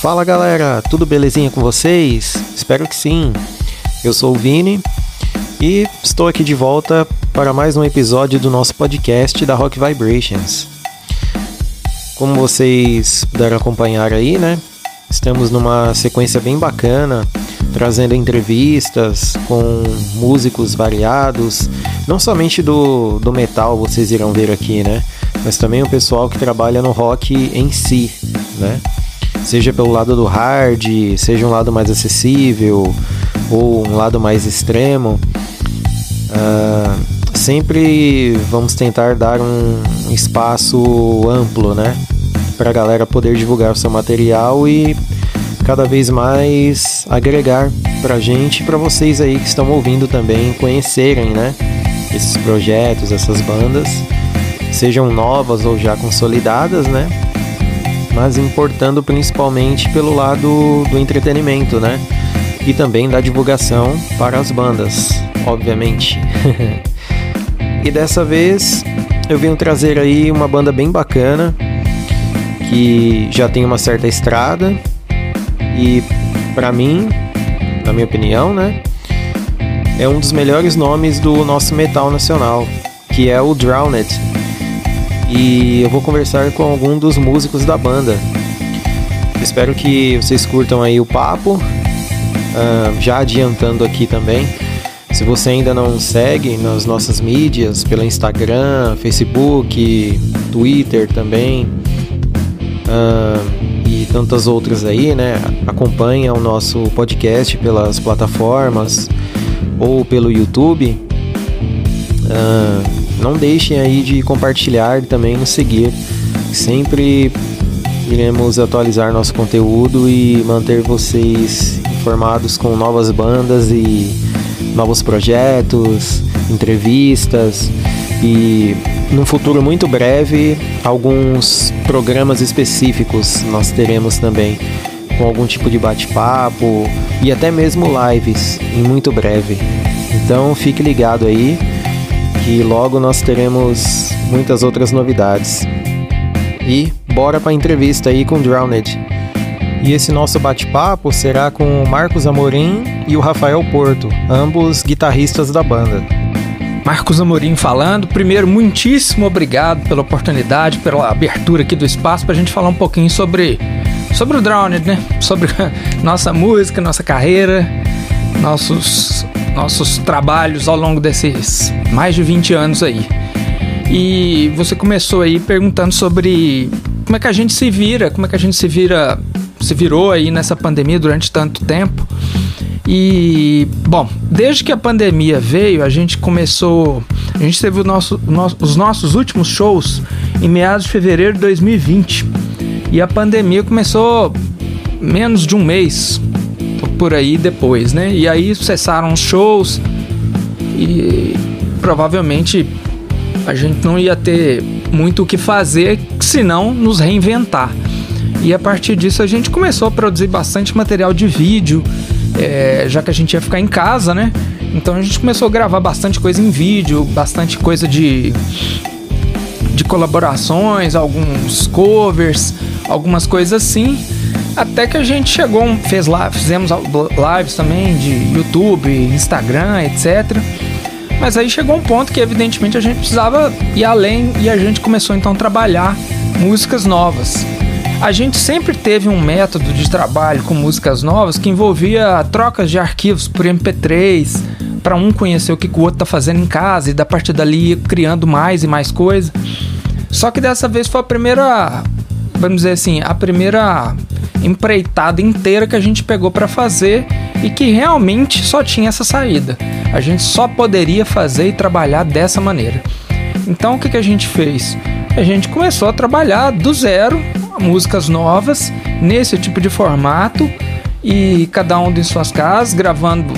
Fala galera, tudo belezinha com vocês? Espero que sim. Eu sou o Vini e estou aqui de volta para mais um episódio do nosso podcast da Rock Vibrations. Como vocês puderam acompanhar aí, né? Estamos numa sequência bem bacana, trazendo entrevistas com músicos variados, não somente do, do metal vocês irão ver aqui, né? Mas também o pessoal que trabalha no rock em si, né? Seja pelo lado do hard, seja um lado mais acessível ou um lado mais extremo. Uh, sempre vamos tentar dar um espaço amplo, né? Para a galera poder divulgar o seu material e cada vez mais agregar pra gente e pra vocês aí que estão ouvindo também conhecerem, né? Esses projetos, essas bandas, sejam novas ou já consolidadas, né? Mas importando principalmente pelo lado do entretenimento, né? E também da divulgação para as bandas, obviamente. e dessa vez eu venho trazer aí uma banda bem bacana que já tem uma certa estrada e para mim, na minha opinião, né, é um dos melhores nomes do nosso metal nacional, que é o Drowned. E eu vou conversar com algum dos músicos da banda. Espero que vocês curtam aí o papo. Uh, já adiantando aqui também, se você ainda não segue nas nossas mídias, pelo Instagram, Facebook, Twitter também, uh, e tantas outras aí, né? Acompanha o nosso podcast pelas plataformas ou pelo YouTube. Uh, não deixem aí de compartilhar e também nos seguir. Sempre iremos atualizar nosso conteúdo e manter vocês informados com novas bandas e novos projetos, entrevistas e num futuro muito breve, alguns programas específicos nós teremos também, com algum tipo de bate-papo e até mesmo lives em muito breve. Então fique ligado aí que logo nós teremos muitas outras novidades. E bora para a entrevista aí com Drowned. E esse nosso bate-papo será com o Marcos Amorim e o Rafael Porto, ambos guitarristas da banda. Marcos Amorim falando. Primeiro, muitíssimo obrigado pela oportunidade, pela abertura aqui do espaço para a gente falar um pouquinho sobre, sobre o Drowned, né? Sobre nossa música, nossa carreira, nossos, nossos trabalhos ao longo desses mais de 20 anos aí. E você começou aí perguntando sobre como é que a gente se vira, como é que a gente se vira, se virou aí nessa pandemia durante tanto tempo. E, bom, desde que a pandemia veio, a gente começou. A gente teve nosso, nosso, os nossos últimos shows em meados de fevereiro de 2020. E a pandemia começou menos de um mês por aí depois, né? E aí cessaram os shows e provavelmente a gente não ia ter muito o que fazer senão nos reinventar. E a partir disso a gente começou a produzir bastante material de vídeo é, já que a gente ia ficar em casa, né? Então a gente começou a gravar bastante coisa em vídeo, bastante coisa de de colaborações, alguns covers, algumas coisas assim. Até que a gente chegou, fez lá, fizemos lives também de YouTube, Instagram, etc. Mas aí chegou um ponto que evidentemente a gente precisava ir além e a gente começou então a trabalhar músicas novas. A gente sempre teve um método de trabalho com músicas novas que envolvia trocas de arquivos por MP3, para um conhecer o que o outro tá fazendo em casa e da partir dali criando mais e mais coisa. Só que dessa vez foi a primeira, vamos dizer assim, a primeira empreitada inteira que a gente pegou para fazer e que realmente só tinha essa saída. A gente só poderia fazer e trabalhar dessa maneira. Então o que, que a gente fez? A gente começou a trabalhar do zero músicas novas nesse tipo de formato e cada um em suas casas, gravando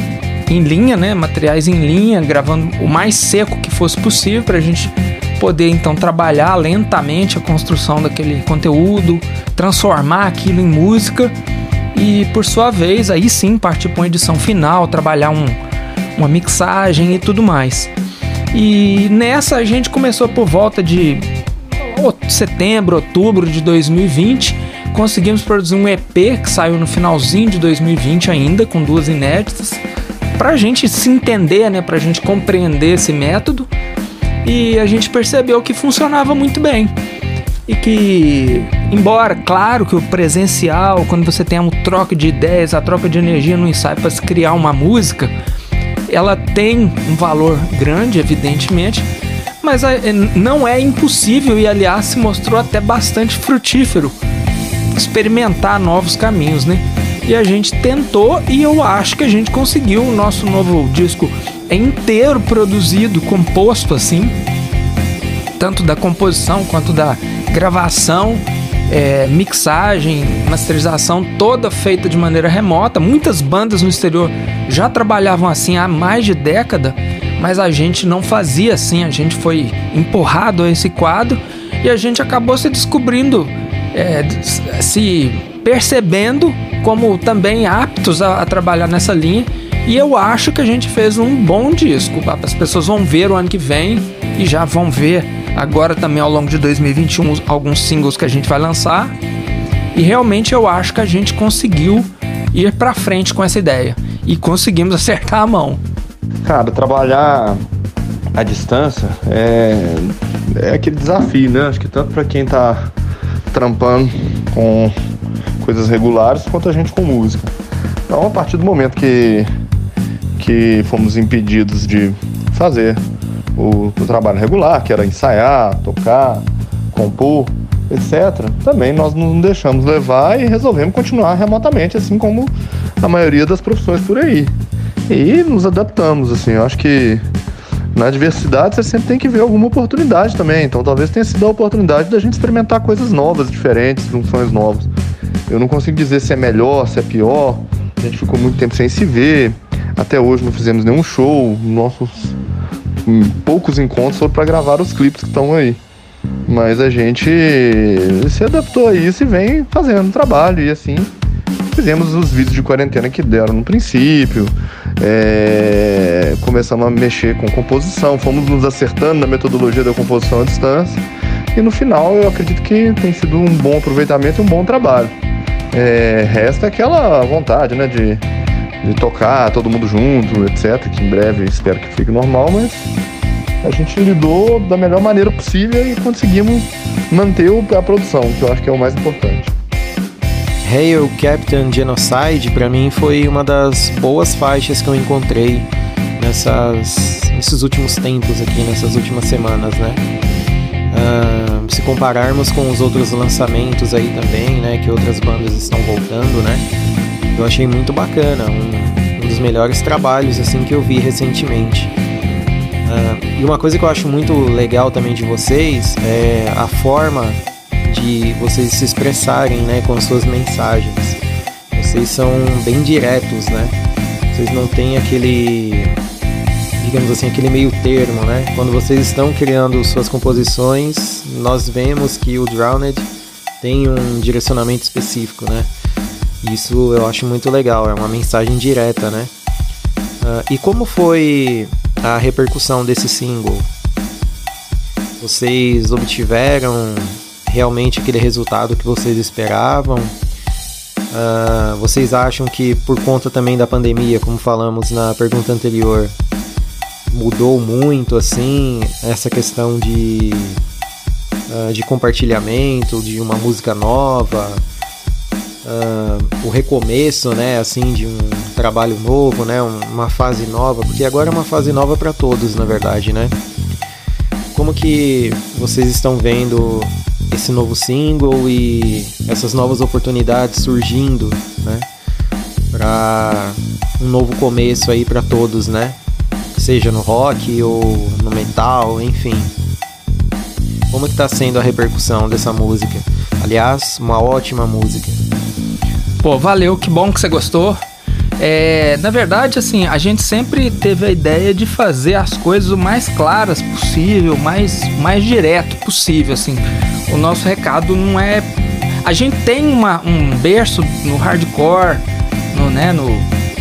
em linha, né, materiais em linha, gravando o mais seco que fosse possível para a gente poder então trabalhar lentamente a construção daquele conteúdo, transformar aquilo em música e por sua vez aí sim partir para uma edição final, trabalhar um, uma mixagem e tudo mais. E nessa a gente começou por volta de setembro, outubro de 2020, conseguimos produzir um EP que saiu no finalzinho de 2020 ainda, com duas inéditas, pra gente se entender, né, pra gente compreender esse método. E a gente percebeu que funcionava muito bem. E que, embora, claro que o presencial, quando você tem um troca de ideias, a troca de energia no ensaio para se criar uma música, ela tem um valor grande, evidentemente, mas é, não é impossível e, aliás, se mostrou até bastante frutífero experimentar novos caminhos, né? E a gente tentou e eu acho que a gente conseguiu. O nosso novo disco inteiro produzido, composto assim, tanto da composição quanto da gravação, é, mixagem, masterização, toda feita de maneira remota. Muitas bandas no exterior já trabalhavam assim há mais de década, mas a gente não fazia assim. A gente foi empurrado a esse quadro e a gente acabou se descobrindo, é, se percebendo como também aptos a, a trabalhar nessa linha. E eu acho que a gente fez um bom disco. As pessoas vão ver o ano que vem e já vão ver agora também ao longo de 2021 alguns singles que a gente vai lançar. E realmente eu acho que a gente conseguiu ir para frente com essa ideia e conseguimos acertar a mão. Cara, trabalhar à distância é, é aquele desafio, né? Acho que tanto para quem tá trampando com coisas regulares quanto a gente com música. Então, a partir do momento que que fomos impedidos de fazer o, o trabalho regular, que era ensaiar, tocar, compor, etc., também nós não deixamos levar e resolvemos continuar remotamente, assim como a maioria das profissões por aí. E nos adaptamos, assim, eu acho que na diversidade você sempre tem que ver alguma oportunidade também. Então talvez tenha sido a oportunidade da gente experimentar coisas novas, diferentes, funções novas. Eu não consigo dizer se é melhor, se é pior. A gente ficou muito tempo sem se ver. Até hoje não fizemos nenhum show. Nossos poucos encontros foram para gravar os clipes que estão aí. Mas a gente se adaptou a isso e vem fazendo trabalho. E assim, fizemos os vídeos de quarentena que deram no princípio. É, começamos a mexer com composição, fomos nos acertando na metodologia da composição à distância. E no final eu acredito que tem sido um bom aproveitamento e um bom trabalho. É, resta aquela vontade, né, de de tocar todo mundo junto, etc. Que em breve espero que fique normal, mas a gente lidou da melhor maneira possível e conseguimos manter a produção, que eu acho que é o mais importante. Hail Captain Genocide para mim foi uma das boas faixas que eu encontrei nessas, nesses últimos tempos aqui, nessas últimas semanas, né? Uh, se compararmos com os outros lançamentos aí também, né, que outras bandas estão voltando, né? Eu achei muito bacana, um, um dos melhores trabalhos assim que eu vi recentemente. Uh, e uma coisa que eu acho muito legal também de vocês é a forma de vocês se expressarem, né, com suas mensagens. Vocês são bem diretos, né? Vocês não têm aquele, digamos assim, aquele meio termo, né? Quando vocês estão criando suas composições, nós vemos que o Drowned tem um direcionamento específico, né? Isso eu acho muito legal, é uma mensagem direta, né? Uh, e como foi a repercussão desse single? Vocês obtiveram realmente aquele resultado que vocês esperavam? Uh, vocês acham que por conta também da pandemia, como falamos na pergunta anterior, mudou muito assim essa questão de, uh, de compartilhamento de uma música nova? uh, o recomeço, né, assim, de um trabalho novo, né, uma fase nova, porque agora é uma fase nova para todos, na verdade, né? Como que vocês estão vendo esse novo single e essas novas oportunidades surgindo, né, para um novo começo aí para todos, né? Seja no rock ou no metal, enfim. Como que tá sendo a repercussão dessa música? Aliás, uma ótima música. Pô, valeu, que bom que você gostou. É, na verdade, assim, a gente sempre teve a ideia de fazer as coisas o mais claras possível, mais, mais direto possível, assim. O nosso recado não é... A gente tem uma, um berço no hardcore, no, né, no,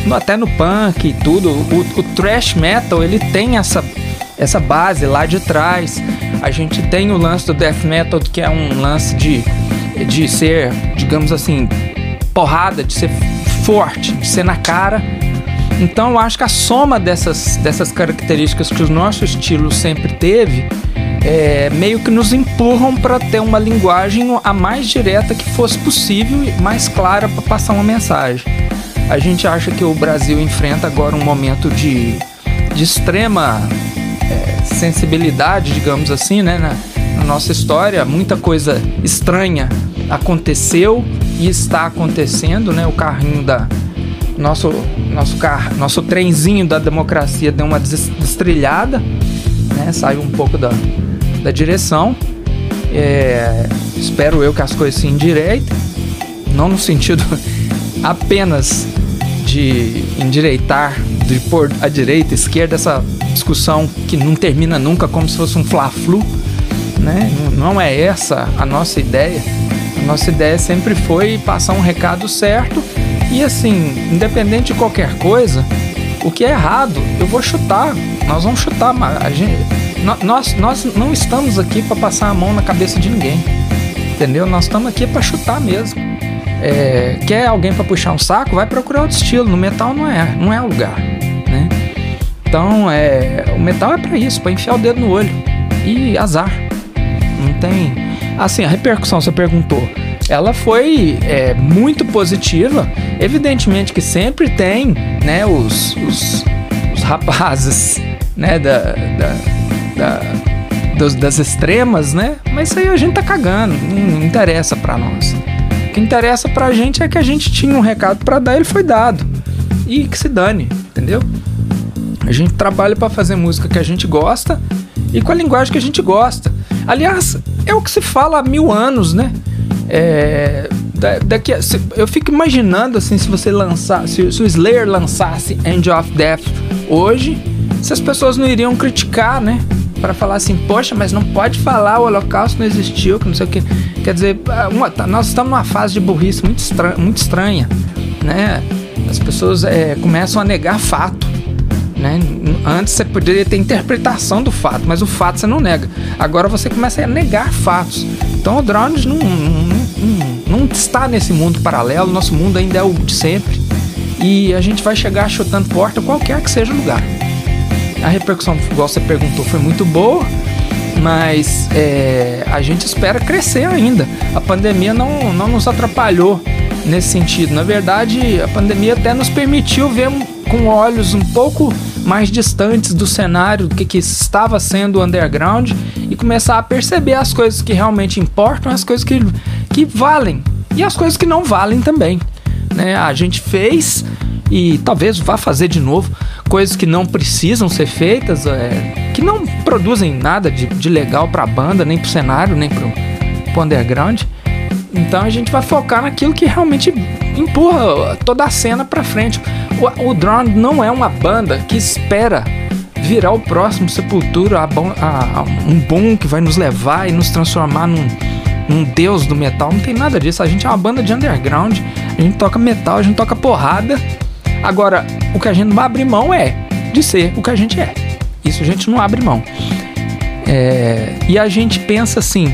no, até no punk e tudo. O, o thrash metal, ele tem essa, essa base lá de trás. A gente tem o lance do death metal, que é um lance de de ser, digamos assim, porrada, de ser forte, de ser na cara. Então eu acho que a soma dessas, dessas características que o nosso estilo sempre teve é, meio que nos empurram para ter uma linguagem a mais direta que fosse possível e mais clara para passar uma mensagem. A gente acha que o Brasil enfrenta agora um momento de, de extrema é, sensibilidade, digamos assim, né, na, na nossa história. Muita coisa estranha aconteceu e está acontecendo, né? O carrinho da nosso nosso car, nosso trenzinho da democracia deu uma destrilhada, né? Saiu um pouco da, da direção. É, espero eu que as coisas se endireitem, não no sentido apenas de endireitar, de pôr a direita, a esquerda, essa discussão que não termina nunca como se fosse um fla-flu, né? Não é essa a nossa ideia. A nossa ideia sempre foi passar um recado certo e assim, independente de qualquer coisa, o que é errado, eu vou chutar. Nós vamos chutar. A gente, nós, nós não estamos aqui para passar a mão na cabeça de ninguém. Entendeu? Nós estamos aqui para chutar mesmo. É, quer alguém para puxar um saco? Vai procurar outro estilo. No metal não é, não é lugar, né? Então, é, o metal é para isso, para enfiar o dedo no olho e azar. Não tem. Assim, a repercussão você perguntou, ela foi é, muito positiva. Evidentemente que sempre tem, né, os, os, os rapazes, né, da, da da, dos, das extremas, né? Mas isso aí a gente tá cagando, não interessa para nós. O que interessa pra gente é que a gente tinha um recado para dar, ele foi dado. E que se dane, entendeu? A gente trabalha para fazer música que a gente gosta e com a linguagem que a gente gosta. Aliás, é o que se fala há mil anos, né? É, daqui, eu fico imaginando assim, se você lançar, se, se o Slayer lançasse End of Death hoje, se as pessoas não iriam criticar, né? Para falar assim, poxa, mas não pode falar o Holocausto não existiu, que não sei o que. Quer dizer, ah, uma, tá, nós estamos numa fase de burrice muito, estranha, muito estranha, né? As pessoas é, começam a negar fato. Né? Antes você poderia ter interpretação do fato, mas o fato você não nega. Agora você começa a negar fatos. Então o Drones não, não, não, não está nesse mundo paralelo, nosso mundo ainda é o de sempre. E a gente vai chegar chutando porta qualquer que seja o lugar. A repercussão, igual você perguntou, foi muito boa, mas é, a gente espera crescer ainda. A pandemia não, não nos atrapalhou nesse sentido. Na verdade, a pandemia até nos permitiu ver com olhos um pouco mais distantes do cenário do que, que estava sendo o underground e começar a perceber as coisas que realmente importam, as coisas que, que valem e as coisas que não valem também. Né? A gente fez e talvez vá fazer de novo coisas que não precisam ser feitas, é, que não produzem nada de, de legal para a banda, nem para o cenário, nem para o underground. Então a gente vai focar naquilo que realmente empurra toda a cena para frente. O, o Drone não é uma banda que espera virar o próximo Sepultura, a, a, a, um boom que vai nos levar e nos transformar num, num deus do metal. Não tem nada disso. A gente é uma banda de underground. A gente toca metal, a gente toca porrada Agora, o que a gente não abre mão é de ser o que a gente é. Isso a gente não abre mão. É, e a gente pensa assim: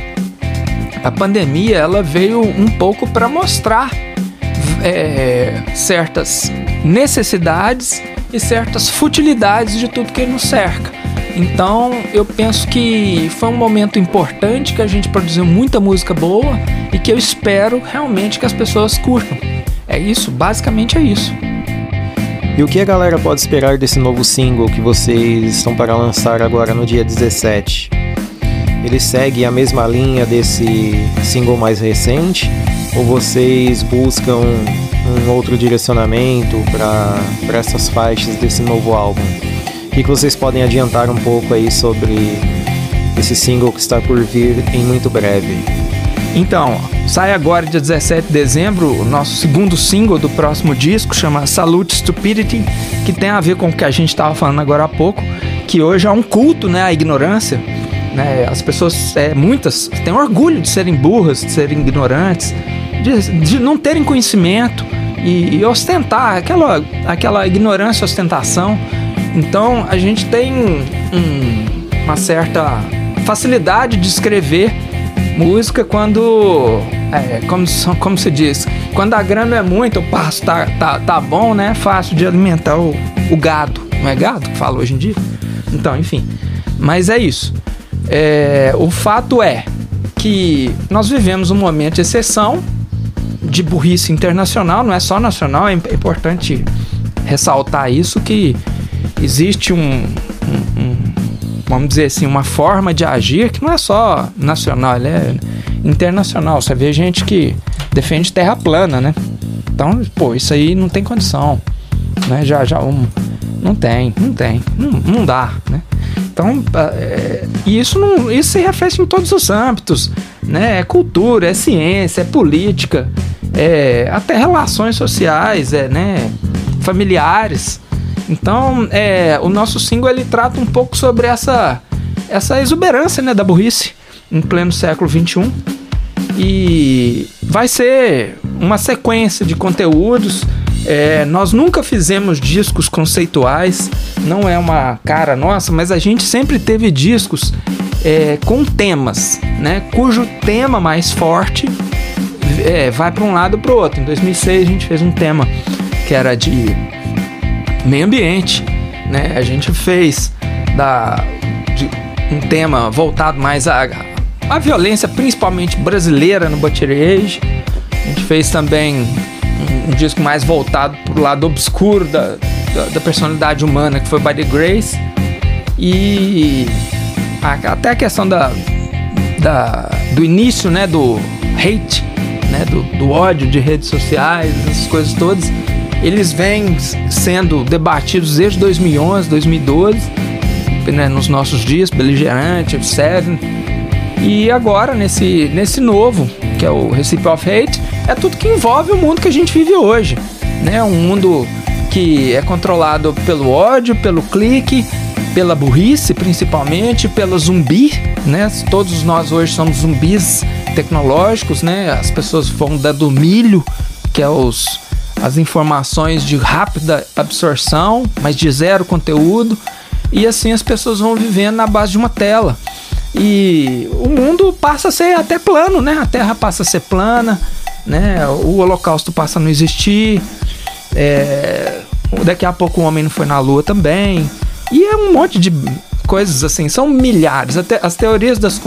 a pandemia ela veio um pouco para mostrar é, certas necessidades e certas futilidades de tudo que nos cerca. Então eu penso que foi um momento importante que a gente produziu muita música boa e que eu espero realmente que as pessoas curtam. É isso, basicamente é isso. E o que a galera pode esperar desse novo single que vocês estão para lançar agora no dia 17? Ele segue a mesma linha desse single mais recente? Ou vocês buscam um outro direcionamento para essas faixas desse novo álbum? O que vocês podem adiantar um pouco aí sobre esse single que está por vir em muito breve? Então, sai agora dia 17 de dezembro o nosso segundo single do próximo disco, chama Salute Stupidity, que tem a ver com o que a gente estava falando agora há pouco, que hoje é um culto, né, à ignorância. Né? As pessoas, é, muitas, têm orgulho de serem burras, de serem ignorantes, de, de não terem conhecimento e, e ostentar aquela, aquela ignorância, ostentação. Então a gente tem um, uma certa facilidade de escrever música quando É, como, como se diz, quando a grama é muito, o pasto tá, tá, tá bom, né? É fácil de alimentar o, o gado. Não é gado que fala hoje em dia? Então, enfim. Mas é isso. É, o fato é que nós vivemos um momento de exceção de burrice internacional, não é só nacional, é importante ressaltar isso que existe um, vamos dizer assim, uma forma de agir que não é só nacional, ele é internacional. Você vê gente que defende terra plana, né? Então, pô, isso aí não tem condição, né? Já, já, um, não tem, não tem, não, não dá, né? Então, é, isso, não, isso se reflete em todos os âmbitos, né? É cultura, é ciência, é política, é até relações sociais, é, né? Familiares. Então, é, o nosso single ele trata um pouco sobre essa, essa exuberância, né, da burrice em pleno século 21 e vai ser uma sequência de conteúdos é, nós nunca fizemos discos conceituais, não é uma cara nossa, mas a gente sempre teve discos é, com temas, né? Cujo tema mais forte é, vai para um lado para o outro. Em 2006 a gente fez um tema que era de meio ambiente, né? A gente fez da, de, um tema voltado mais à, à violência, principalmente brasileira no Age. A gente fez também um, disco mais voltado pro lado obscuro da, da, da, personalidade humana, que foi By the Grace. E a, até a questão da, da, do início, né, do hate, né, do, do ódio de redes sociais, essas coisas todas, eles vêm sendo debatidos desde 2011, 2012, né, nos nossos dias, Beligerante, Seven. E agora, nesse, nesse novo, que é o Recipe of Hate, é tudo que envolve o mundo que a gente vive hoje, né? Um mundo que é controlado pelo ódio, pelo clique, pela burrice, principalmente, pelo zumbi, né? Todos nós hoje somos zumbis tecnológicos, né? As pessoas vão do milho, que é os as informações de rápida absorção, mas de zero conteúdo, e assim as pessoas vão vivendo na base de uma tela. E o mundo passa a ser até plano, né? A Terra passa a ser plana, né? O Holocausto passa a não existir. É, daqui a pouco o homem não foi na Lua também. E é um monte de coisas assim, são milhares. Até as teorias das,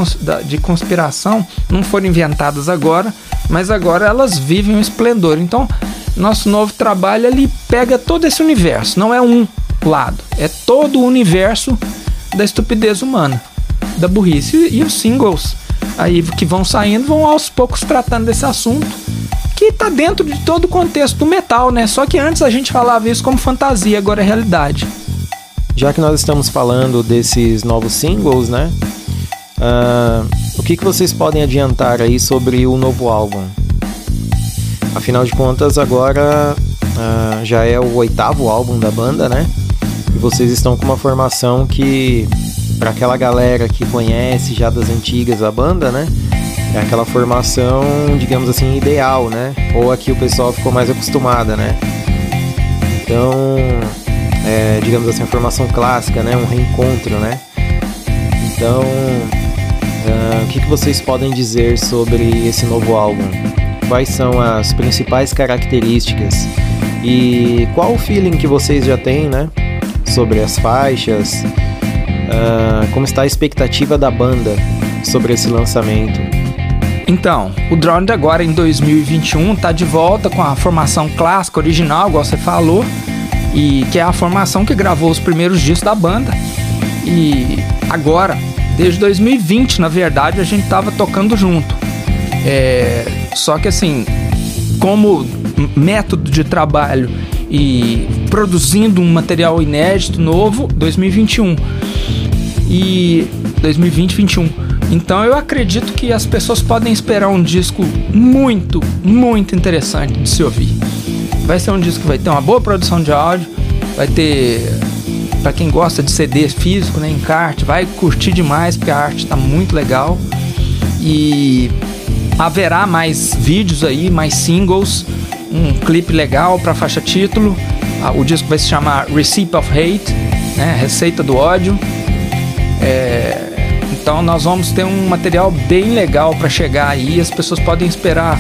de conspiração não foram inventadas agora, mas agora elas vivem um esplendor. Então, nosso novo trabalho ele pega todo esse universo, não é um lado, é todo o universo da estupidez humana, da burrice. E, os singles aí que vão saindo vão aos poucos tratando desse assunto que está dentro de todo o contexto do metal, né? Só que antes a gente falava isso como fantasia, agora é realidade. Já que nós estamos falando desses novos singles, né? Uh, o que, que vocês podem adiantar aí sobre o novo álbum? Afinal de contas, agora uh, já é o oitavo álbum da banda, né? E vocês estão com uma formação que, para aquela galera que conhece já das antigas a banda, né? é aquela formação, digamos assim, ideal, né? Ou aqui o pessoal ficou mais acostumada, né? Então, é, digamos assim, a formação clássica, né? Um reencontro, né? Então, uh, o que, que vocês podem dizer sobre esse novo álbum? Quais são as principais características? E qual o feeling que vocês já têm, né? Sobre as faixas? Uh, como está a expectativa da banda sobre esse lançamento? Então, o Drowned agora em 2021 tá de volta com a formação clássica original, igual você falou, e que é a formação que gravou os primeiros discos da banda. E agora, desde 2020, na verdade, a gente tava tocando junto. É, só que assim, como método de trabalho e produzindo um material inédito novo, 2021 e 2020, 21. Então eu acredito que as pessoas podem esperar um disco muito, muito interessante de se ouvir. Vai ser um disco que vai ter uma boa produção de áudio, vai ter para quem gosta de CD físico, né, encarte, vai curtir demais porque a arte está muito legal. E haverá mais vídeos aí, mais singles, um clipe legal para faixa título. Ah, o disco vai se chamar Recipe of Hate, né, Receita do ódio. É, Então nós vamos ter um material bem legal para chegar aí, as pessoas podem esperar.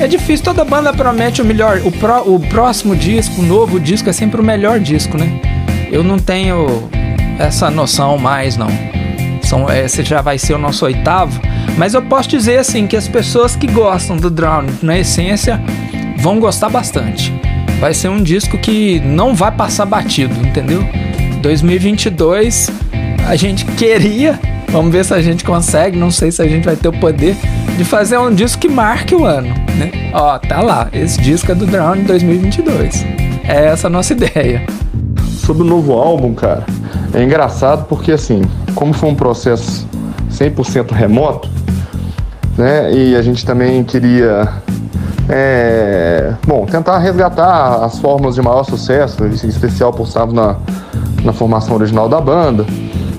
É difícil, toda banda promete o melhor. O, pro, o próximo disco, o novo disco, é sempre o melhor disco, né? Eu não tenho essa noção mais, não. São, esse já vai ser o nosso oitavo. Mas eu posso dizer assim que as pessoas que gostam do Drown, na essência, vão gostar bastante. Vai ser um disco que não vai passar batido, entendeu? 2022 a gente queria, vamos ver se a gente consegue, não sei se a gente vai ter o poder de fazer um disco que marque o ano, né? Ó, tá lá, esse disco é do Drown 2022. É essa a nossa ideia. Sobre o novo álbum, cara, é engraçado porque assim, como foi um processo 100% remoto, né? E a gente também queria é, bom, tentar resgatar as fórmulas de maior sucesso, em especial por na, na formação original da banda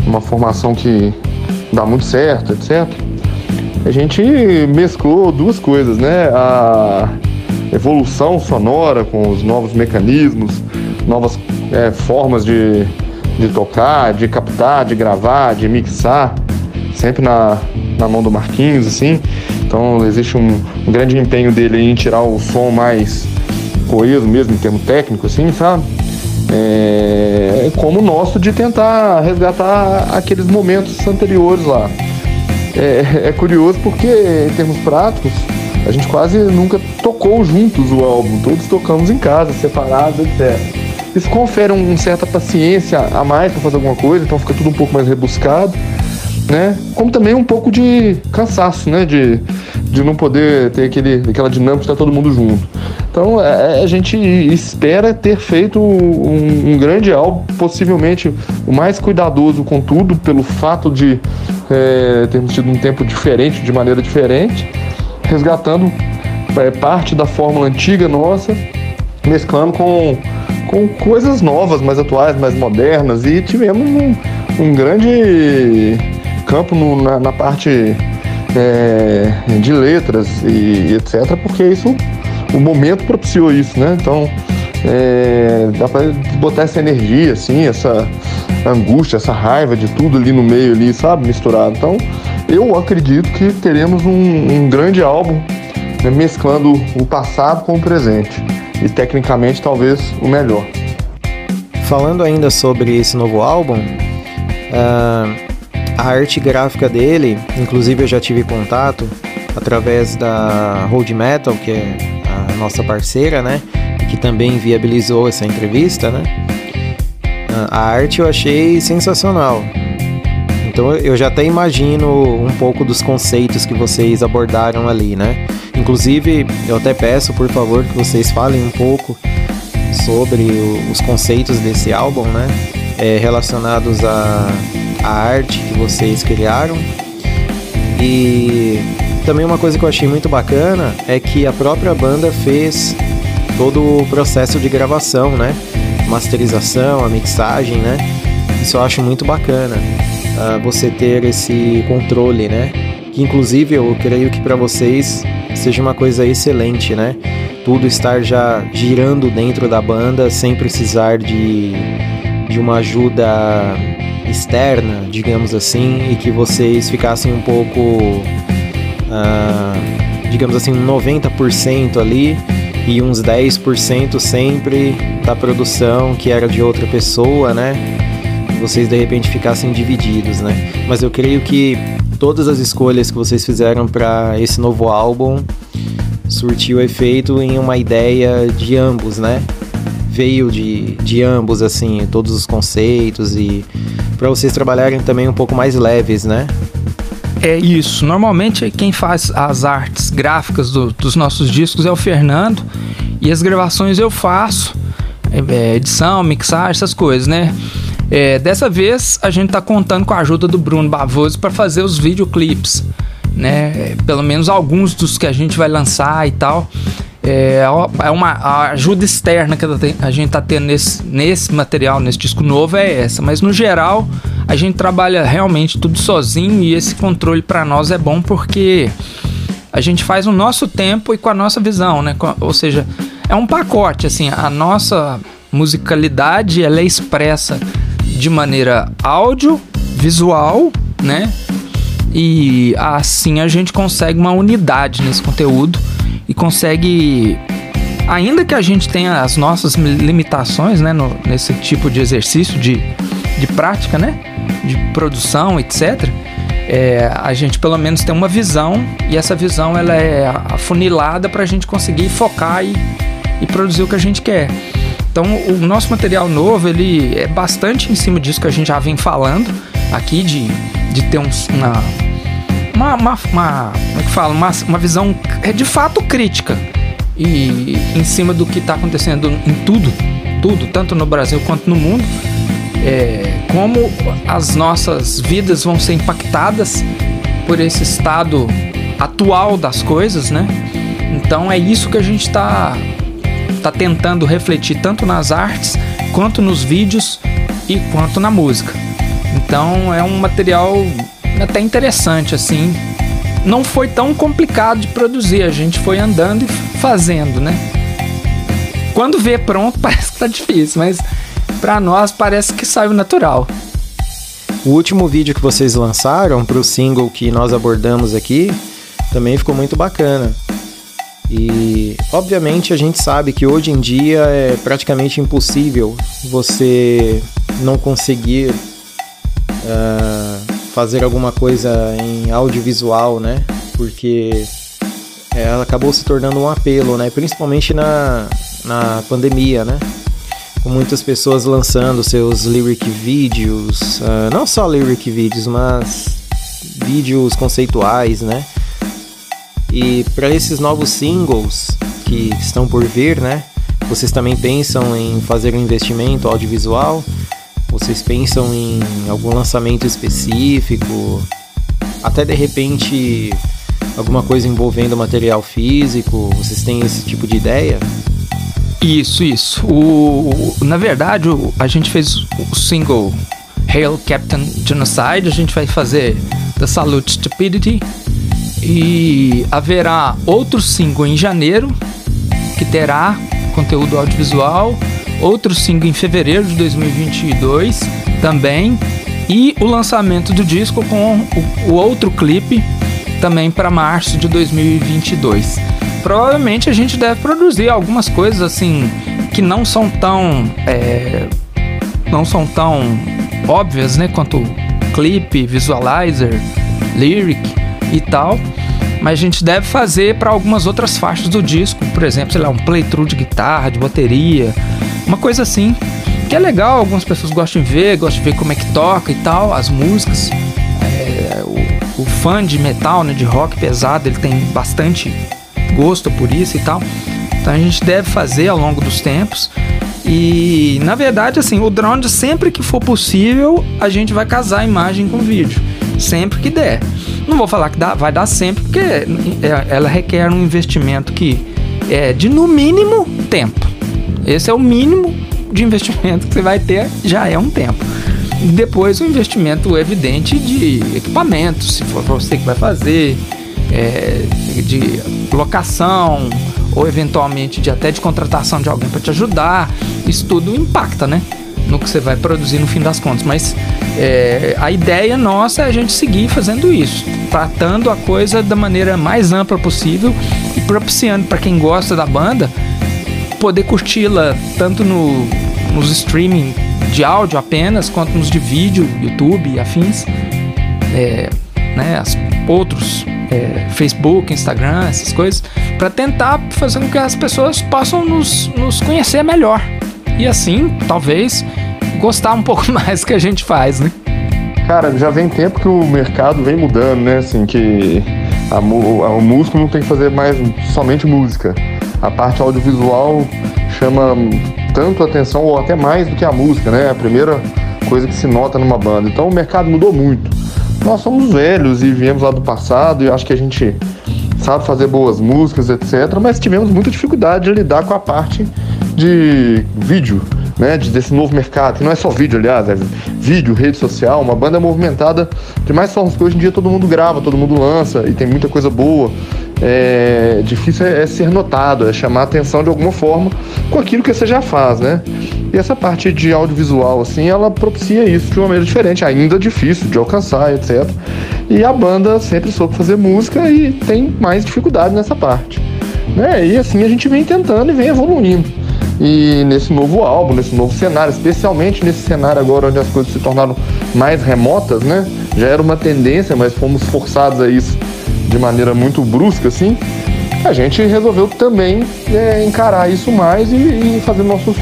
uma formação que dá muito certo, etc. A gente mesclou duas coisas, né? A evolução sonora com os novos mecanismos, novas é, formas de, de tocar, de captar, de gravar, de mixar, sempre na, na mão do Marquinhos, assim. Então existe um, um grande empenho dele em tirar o som mais coeso mesmo, em termo técnico, assim, sabe? é, como o nosso de tentar resgatar aqueles momentos anteriores lá. É, é, curioso porque, em termos práticos, a gente quase nunca tocou juntos o álbum, todos tocamos em casa, separados, etc. Isso confere uma um certa paciência a mais para fazer alguma coisa, então fica tudo um pouco mais rebuscado, né? Como também um pouco de cansaço, né? De, de não poder ter aquele, aquela dinâmica de estar todo mundo junto. Então é, é, a gente espera ter feito um, um, grande álbum, possivelmente o mais cuidadoso com tudo, pelo fato de é, termos tido um tempo diferente, de maneira diferente, resgatando é, parte da fórmula antiga nossa, mesclando com, com coisas novas, mais atuais, mais modernas, e tivemos um, um grande campo no, na, na, parte é, de letras e, e etc, porque isso o momento propiciou isso, né? Então, é, dá para botar essa energia, assim, essa angústia, essa raiva de tudo ali no meio, ali, sabe? Misturado. Então, eu acredito que teremos um, um grande álbum né, mesclando o passado com o presente. E tecnicamente, talvez, o melhor. Falando ainda sobre esse novo álbum, uh, a arte gráfica dele, inclusive eu já tive contato através da Road Metal, que é nossa parceira, né? Que também viabilizou essa entrevista, né? A arte eu achei sensacional. Então eu já até imagino um pouco dos conceitos que vocês abordaram ali, né? Inclusive, eu até peço, por favor, que vocês falem um pouco sobre os conceitos desse álbum, né? É, relacionados à, à arte que vocês criaram. E também uma coisa que eu achei muito bacana é que a própria banda fez todo o processo de gravação, né? Masterização, a mixagem, né? Isso eu acho muito bacana. Uh, você ter esse controle, né? Que inclusive eu creio que para vocês seja uma coisa excelente, né? Tudo estar já girando dentro da banda sem precisar de, de uma ajuda externa, digamos assim, e que vocês ficassem um pouco uh, digamos assim, 90% ali e uns 10% sempre da produção que era de outra pessoa, né? Vocês de repente ficassem divididos, né? Mas eu creio que todas as escolhas que vocês fizeram para esse novo álbum surtiu efeito em uma ideia de ambos, né? Veio de, de ambos, assim, todos os conceitos e para vocês trabalharem também um pouco mais leves, né? É isso. Normalmente quem faz as artes gráficas do, dos nossos discos é o Fernando e as gravações eu faço, é, é edição, mixagem, essas coisas, né? É, dessa vez a gente tá contando com a ajuda do Bruno Bavoso para fazer os videoclipes, né? É, pelo menos alguns dos que a gente vai lançar e tal. É, é uma ajuda externa que a gente tá tendo nesse, nesse material, nesse disco novo, é essa. Mas no geral, a gente trabalha realmente tudo sozinho e esse controle para nós é bom porque a gente faz no nosso tempo e com a nossa visão, né? Ou seja, é um pacote, assim, a nossa musicalidade ela é expressa de maneira áudio, visual, né? E assim a gente consegue uma unidade nesse conteúdo e consegue ainda que a gente tenha as nossas limitações, né, no, nesse tipo de exercício de, de prática, né, de produção, etc., é, a gente pelo menos tem uma visão e essa visão ela é afunilada para a gente conseguir focar e, e produzir o que a gente quer. Então, o nosso material novo ele é bastante em cima disso que a gente já vem falando aqui de, de ter um, uma uma, uma, uma, como é que fala? Uma, uma visão é de fato crítica e em cima do que está acontecendo em tudo, tudo, tanto no Brasil quanto no mundo, é, como as nossas vidas vão ser impactadas por esse estado atual das coisas, né? Então é isso que a gente está tá tentando refletir tanto nas artes quanto nos vídeos e quanto na música. Então é um material até interessante assim não foi tão complicado de produzir, a gente foi andando e fazendo, né? Quando vê pronto, parece que tá difícil, mas para nós parece que saiu natural. O último vídeo que vocês lançaram para o single que nós abordamos aqui também ficou muito bacana. E obviamente a gente sabe que hoje em dia é praticamente impossível você não conseguir uh, fazer alguma coisa em audiovisual, né? Porque ela acabou se tornando um apelo, né? Principalmente na, na pandemia, né? Com muitas pessoas lançando seus lyric vídeos, uh, não só lyric vídeos, mas vídeos conceituais, né? E para esses novos singles que estão por vir, né? Vocês também pensam em fazer um investimento audiovisual? Vocês pensam em algum lançamento específico? Até de repente alguma coisa envolvendo material físico? Vocês têm esse tipo de ideia? Isso, isso. O, o, na verdade, o, a gente fez o single Hail Captain Genocide, a gente vai fazer The Salute Stupidity e haverá outro single em janeiro que terá conteúdo audiovisual outro single em fevereiro de 2022 também, e o lançamento do disco com o, o outro clipe também para março de 2022. Provavelmente a gente deve produzir algumas coisas assim que não são tão é, não são tão óbvias, né, quanto clipe, visualizer, lyric e tal, mas a gente deve fazer para algumas outras faixas do disco, por exemplo, sei lá, um playthrough de guitarra, de bateria, uma coisa assim. Que é legal, algumas pessoas gostam de ver, gostam de ver como é que toca e tal, as músicas. É, o, o, fã de metal, né, de rock pesado, ele tem bastante gosto por isso e tal. Então a gente deve fazer ao longo dos tempos. E na verdade, assim, o drone, sempre que for possível, a gente vai casar a imagem com vídeo. Sempre que der. Não vou falar que dá, vai dar sempre, porque é, ela requer um investimento que é de no mínimo tempo. Esse é o mínimo de investimento que você vai ter, já é um tempo. Depois o investimento evidente de equipamentos, se for você que vai fazer, é, de locação, ou eventualmente de até de contratação de alguém para te ajudar. Isso tudo impacta, né? No que você vai produzir no fim das contas. Mas é, a ideia nossa é a gente seguir fazendo isso, tratando a coisa da maneira mais ampla possível e propiciando para quem gosta da banda poder curti-la tanto no, nos streaming de áudio apenas, quanto nos de vídeo, YouTube e afins. É, né, as, outros, é, Facebook, Instagram, essas coisas, para tentar fazer com que as pessoas possam nos, nos conhecer melhor. E assim, talvez, gostar um pouco mais que a gente faz, né? Cara, já vem tempo que o mercado vem mudando, né? Assim, que a, o músico não tem que fazer mais somente música a parte audiovisual chama tanto atenção ou até mais do que a música, né? É a primeira coisa que se nota numa banda. Então o mercado mudou muito. Nós somos velhos e viemos lá do passado e acho que a gente sabe fazer boas músicas, etc. Mas tivemos muita dificuldade de lidar com a parte de vídeo, né? Desse novo mercado, que não é só vídeo, aliás, é vídeo, rede social, uma banda movimentada de mais formas que hoje em dia todo mundo grava, todo mundo lança e tem muita coisa boa. É, difícil é, é ser notado, é chamar atenção de alguma forma com aquilo que você já faz, né? E essa parte de audiovisual, assim, ela propicia isso de uma maneira diferente, ainda difícil de alcançar, etc. E a banda sempre soube fazer música e tem mais dificuldade nessa parte. Né? E assim a gente vem tentando e vem evoluindo. E nesse novo álbum, nesse novo cenário, especialmente nesse cenário agora onde as coisas se tornaram mais remotas, né? Já era uma tendência, mas fomos forçados a isso de maneira muito brusca, assim. A gente resolveu também é, encarar isso mais e, e fazer nossos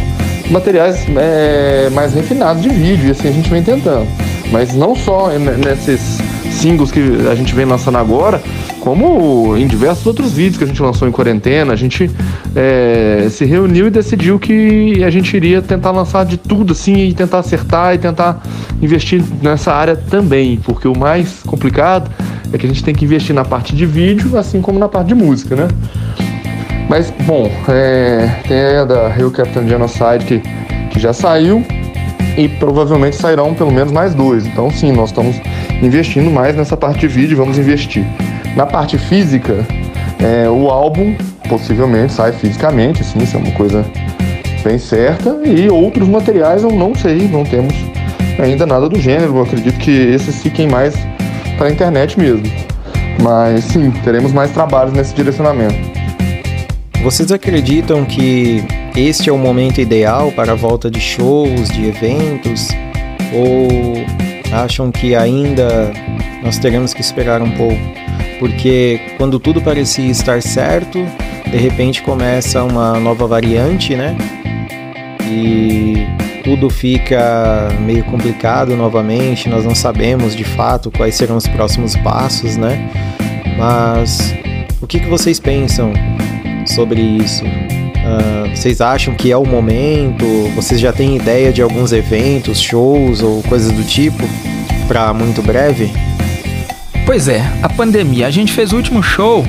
materiais é, mais refinados de vídeo, e assim a gente vem tentando. Mas não só nesses singles que a gente vem lançando agora, como em diversos outros vídeos que a gente lançou em quarentena, a gente é, se reuniu e decidiu que a gente iria tentar lançar de tudo assim e tentar acertar e tentar investir nessa área também, porque o mais complicado é que a gente tem que investir na parte de vídeo, assim como na parte de música, né? Mas, bom, é, tem a da Rio Captain Genocide que, que já saiu e provavelmente sairão pelo menos mais dois. Então, sim, nós estamos investindo mais nessa parte de vídeo, vamos investir. Na parte física, é, o álbum possivelmente sai fisicamente, assim, isso é uma coisa bem certa. E outros materiais eu não sei, não temos ainda nada do gênero. Eu acredito que esses fiquem mais para a internet mesmo. Mas sim, teremos mais trabalhos nesse direcionamento. Vocês acreditam que este é o momento ideal para a volta de shows, de eventos? Ou acham que ainda nós teremos que esperar um pouco? porque quando tudo parecia estar certo, de repente começa uma nova variante, né? E tudo fica meio complicado novamente, nós não sabemos de fato quais serão os próximos passos, né? Mas o que, que vocês pensam sobre isso? Uh, vocês acham que é o momento? Vocês já têm ideia de alguns eventos, shows ou coisas do tipo para muito breve? Pois é, a pandemia. A gente fez o último show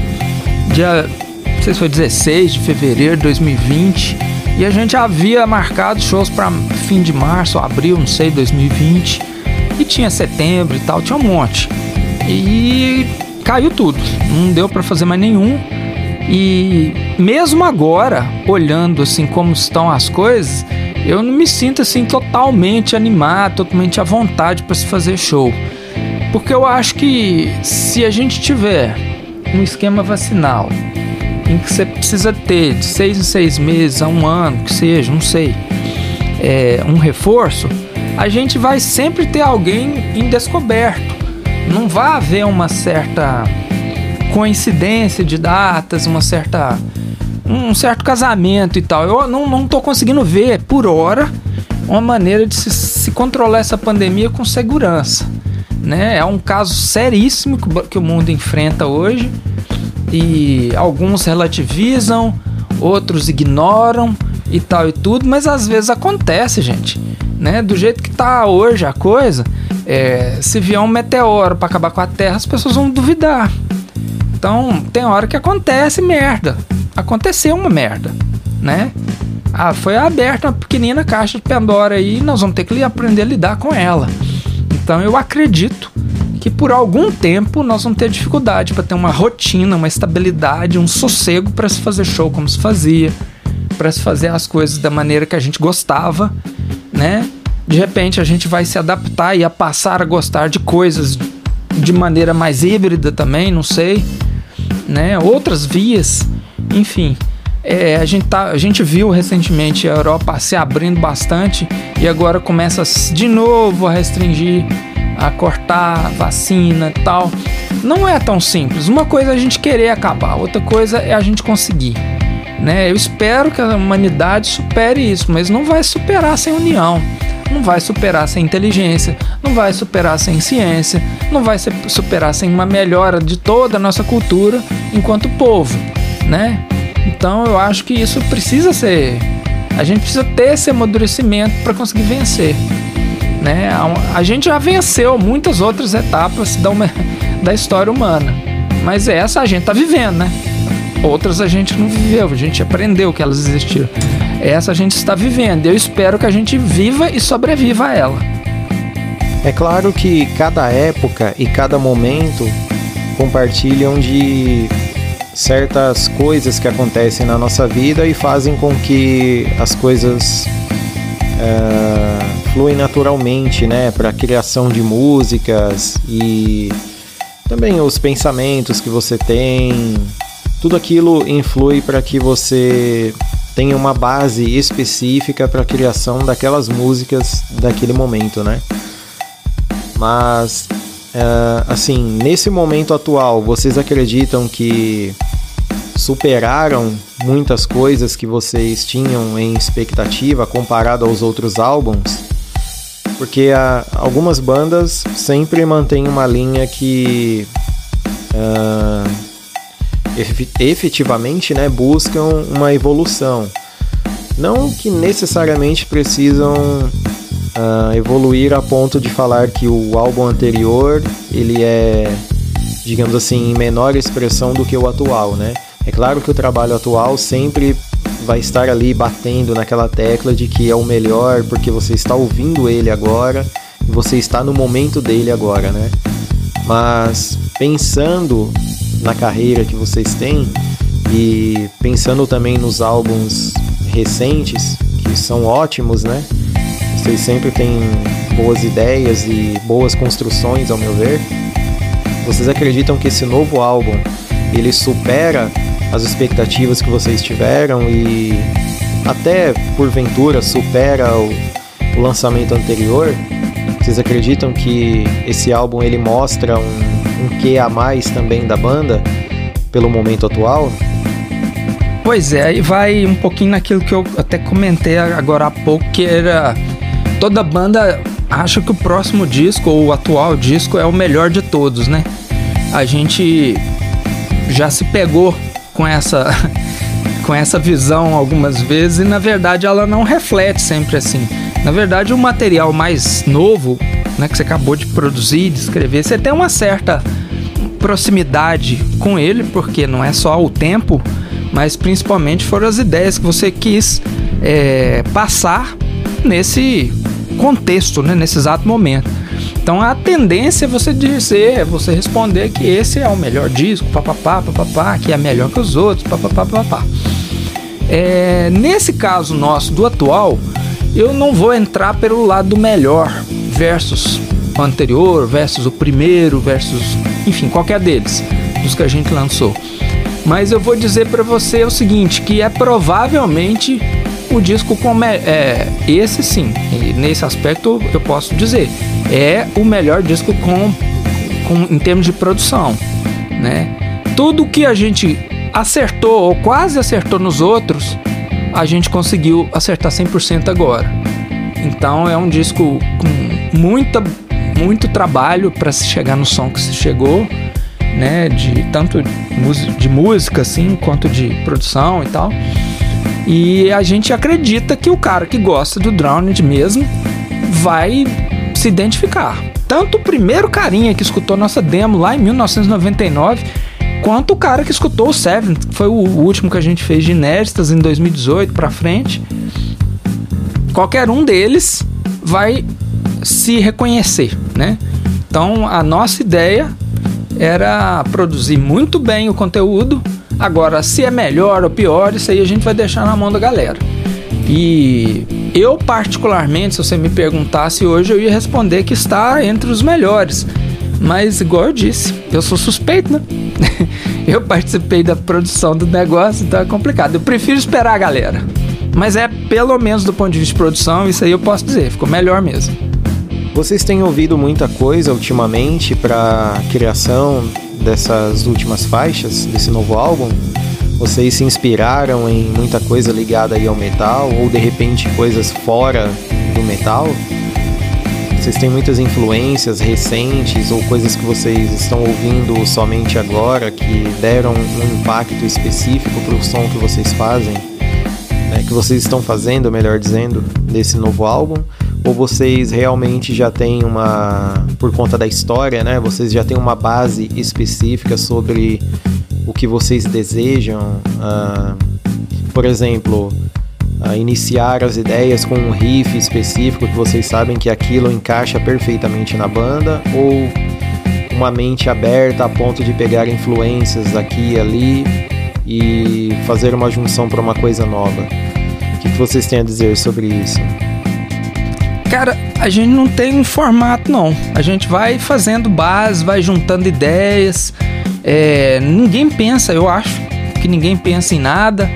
dia, não sei se foi 16 de fevereiro de 2020 e a gente havia marcado shows para fim de março, abril, não sei, 2020 e tinha setembro e tal, tinha um monte. E caiu tudo, não deu para fazer mais nenhum. E mesmo agora, olhando assim como estão as coisas, eu não me sinto assim totalmente animado, totalmente à vontade para se fazer show. Porque eu acho que se a gente tiver um esquema vacinal em que você precisa ter de seis em seis meses a um ano, que seja, não sei, é, um reforço, a gente vai sempre ter alguém em descoberto. Não vai haver uma certa coincidência de datas, uma certa um certo casamento e tal. Eu não, não tô conseguindo ver por hora uma maneira de se, se controlar essa pandemia com segurança né? É um caso seríssimo que o mundo enfrenta hoje e alguns relativizam, outros ignoram e tal e tudo, mas às vezes acontece, gente, né? Do jeito que tá hoje a coisa, é, se vier um meteoro para acabar com a Terra, as pessoas vão duvidar. Então tem hora que acontece merda, aconteceu uma merda, né? Ah, foi aberta uma pequenina caixa de Pandora aí, nós vamos ter que aprender a lidar com ela. Então eu acredito que por algum tempo nós vamos ter dificuldade para ter uma rotina, uma estabilidade, um sossego para se fazer show como se fazia, para se fazer as coisas da maneira que a gente gostava, né? De repente a gente vai se adaptar e a passar a gostar de coisas de maneira mais híbrida também, não sei, né? Outras vias, enfim. É, a, gente tá, a gente viu recentemente a Europa se abrindo bastante e agora começa de novo a restringir, a cortar vacina e tal. Não é tão simples. Uma coisa é a gente querer acabar, outra coisa é a gente conseguir. Né? Eu espero que a humanidade supere isso, mas não vai superar sem união, não vai superar sem inteligência, não vai superar sem ciência, não vai superar sem uma melhora de toda a nossa cultura enquanto povo, né? Então eu acho que isso precisa ser. A gente precisa ter esse amadurecimento para conseguir vencer. Né? A, gente já venceu muitas outras etapas da, uma, da história humana. Mas essa a gente está vivendo, né? Outras a gente não viveu, a gente aprendeu que elas existiram. Essa a gente está vivendo. Eu espero que a gente viva e sobreviva a ela. É claro que cada época e cada momento compartilham de certas coisas que acontecem na nossa vida e fazem com que as coisas uh, fluem naturalmente, né, para a criação de músicas e também os pensamentos que você tem, tudo aquilo influi para que você tenha uma base específica para a criação daquelas músicas daquele momento, né? Mas uh, assim, nesse momento atual, vocês acreditam que superaram muitas coisas que vocês tinham em expectativa comparado aos outros álbuns? Porque uh, algumas bandas sempre mantêm uma linha que uh, efetivamente né, buscam uma evolução. Não que necessariamente precisam uh, evoluir a ponto de falar que o álbum anterior ele é, digamos assim, em menor expressão do que o atual, né? É claro que o trabalho atual sempre vai estar ali batendo naquela tecla de que é o melhor porque você está ouvindo ele agora você está no momento dele agora, né? Mas pensando na carreira que vocês têm e pensando também nos álbuns recentes que são ótimos, né? Vocês sempre têm boas ideias e boas construções, ao meu ver. Vocês acreditam que esse novo álbum ele supera as expectativas que vocês tiveram e até porventura supera o, o lançamento anterior? Vocês acreditam que esse álbum ele mostra um, um quê a mais também da banda pelo momento atual? Pois é, aí vai um pouquinho naquilo que eu até comentei agora há pouco, que era toda banda acha que o próximo disco ou o atual disco é o melhor de todos, né? A gente já se pegou com essa com essa visão algumas vezes e na verdade ela não reflete sempre assim. Na verdade, o material mais novo, né, que você acabou de produzir, de escrever, você tem uma certa proximidade com ele, porque não é só o tempo, mas principalmente foram as ideias que você quis é, passar nesse contexto, né, nesse exato momento. Então a tendência é você dizer, é você responder que esse é o melhor disco, papapá, papapá, que é melhor que os outros, papapá, papapá. É, nesse caso nosso do atual, eu não vou entrar pelo lado do melhor versus o anterior, versus o primeiro, versus, enfim, qualquer deles, dos que a gente lançou. Mas eu vou dizer para você o seguinte, que é provavelmente o disco com é, esse sim, nesse aspecto eu posso dizer, é o melhor disco com, com em termos de produção, né? Tudo que a gente acertou ou quase acertou nos outros, a gente conseguiu acertar 100% agora. Então é um disco com muita muito trabalho para se chegar no som que se chegou, né, de tanto de música assim quanto de produção e tal. E a gente acredita que o cara que gosta do Drowned mesmo vai se identificar. Tanto o primeiro carinha que escutou nossa demo lá em 1999, quanto o cara que escutou o Seven, que foi o último que a gente fez de inéditas em 2018 para frente. Qualquer um deles vai se reconhecer, né? Então a nossa ideia era produzir muito bem o conteúdo Agora, se é melhor ou pior, isso aí a gente vai deixar na mão da galera. E eu, particularmente, se você me perguntasse hoje, eu ia responder que está entre os melhores. Mas, igual eu disse, eu sou suspeito, né? eu participei da produção do negócio, então é complicado. Eu prefiro esperar a galera. Mas é, pelo menos do ponto de vista de produção, isso aí eu posso dizer, ficou melhor mesmo. Vocês têm ouvido muita coisa ultimamente para criação dessas últimas faixas, desse novo álbum? Vocês se inspiraram em muita coisa ligada aí ao metal ou de repente coisas fora do metal? Vocês têm muitas influências recentes ou coisas que vocês estão ouvindo somente agora que deram um impacto específico para o som que vocês fazem? Né, que vocês estão fazendo, melhor dizendo, desse novo álbum? ou vocês realmente já têm uma, por conta da história, né? Vocês já têm uma base específica sobre o que vocês desejam, uh, por exemplo, uh, iniciar as ideias com um riff específico que vocês sabem que aquilo encaixa perfeitamente na banda, ou uma mente aberta a ponto de pegar influências aqui e ali e fazer uma junção para uma coisa nova. O que vocês têm a dizer sobre isso? Cara, a gente não tem um formato, não. A gente vai fazendo base, vai juntando ideias. É, ninguém pensa, eu acho que ninguém pensa em nada.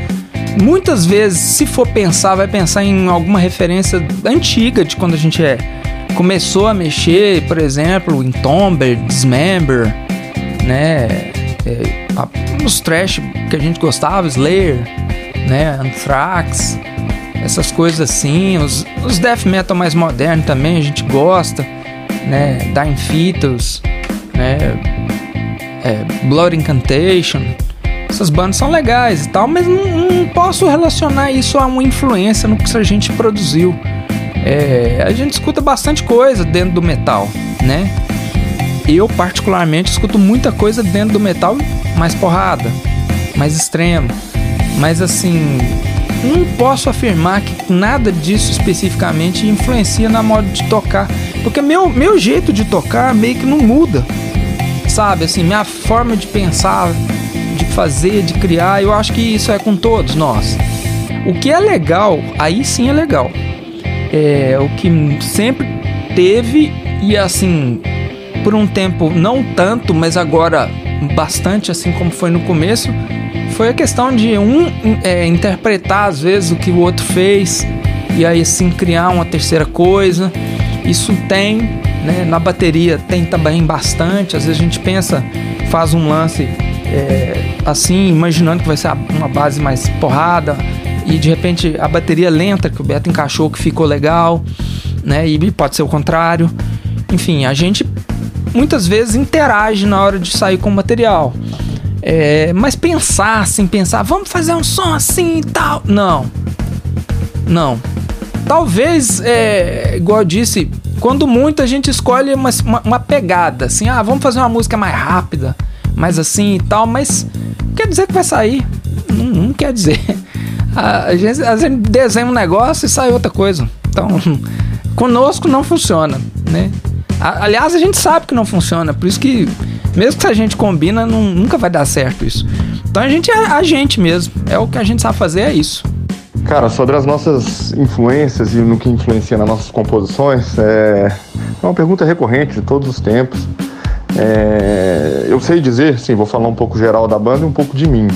Muitas vezes, se for pensar, vai pensar em alguma referência antiga de quando a gente é, começou a mexer, por exemplo, em Tomber, Dismember, né? É, a, os trash que a gente gostava, Slayer, né? Anthrax, essas coisas assim. Os, os death metal mais modernos também a gente gosta, né? Dying Fetus, né? É, Blood Incantation. Essas bandas são legais e tal, mas não, não posso relacionar isso a uma influência no que a gente produziu. É, a gente escuta bastante coisa dentro do metal, né? Eu, particularmente, escuto muita coisa dentro do metal mais porrada, mais extremo. Mas assim, não posso afirmar que nada disso especificamente influencia na moda de tocar. Porque meu, meu jeito de tocar meio que não muda. Sabe, assim, minha forma de pensar, de fazer, de criar, eu acho que isso é com todos nós. O que é legal, aí sim é legal. É o que sempre teve e assim, por um tempo não tanto, mas agora bastante assim como foi no começo, foi a questão de um é, interpretar às vezes o que o outro fez e aí assim criar uma terceira coisa. Isso tem, né, na bateria tem também bastante. Às vezes a gente pensa, faz um lance é, assim, imaginando que vai ser uma base mais porrada e de repente a bateria lenta que o Beto encaixou que ficou legal, né? E pode ser o contrário. Enfim, a gente muitas vezes interage na hora de sair com o material. É, mas pensar assim, pensar, vamos fazer um som assim e tal. Não. Não. Talvez, é, igual eu disse, quando muito a gente escolhe uma, uma, uma, pegada, assim, ah, vamos fazer uma música mais rápida, mais assim e tal, mas quer dizer que vai sair. Não, não quer dizer. A gente, a gente desenha um negócio e sai outra coisa. Então, conosco não funciona, né? Aliás, a gente sabe que não funciona, por isso que, mesmo que a gente combina, não, nunca vai dar certo isso. Então a gente é a gente mesmo, é o que a gente sabe fazer, é isso. Cara, sobre as nossas influências e no que influencia nas nossas composições, é, é uma pergunta recorrente de todos os tempos. É, eu sei dizer, sim, vou falar um pouco geral da banda e um pouco de mim.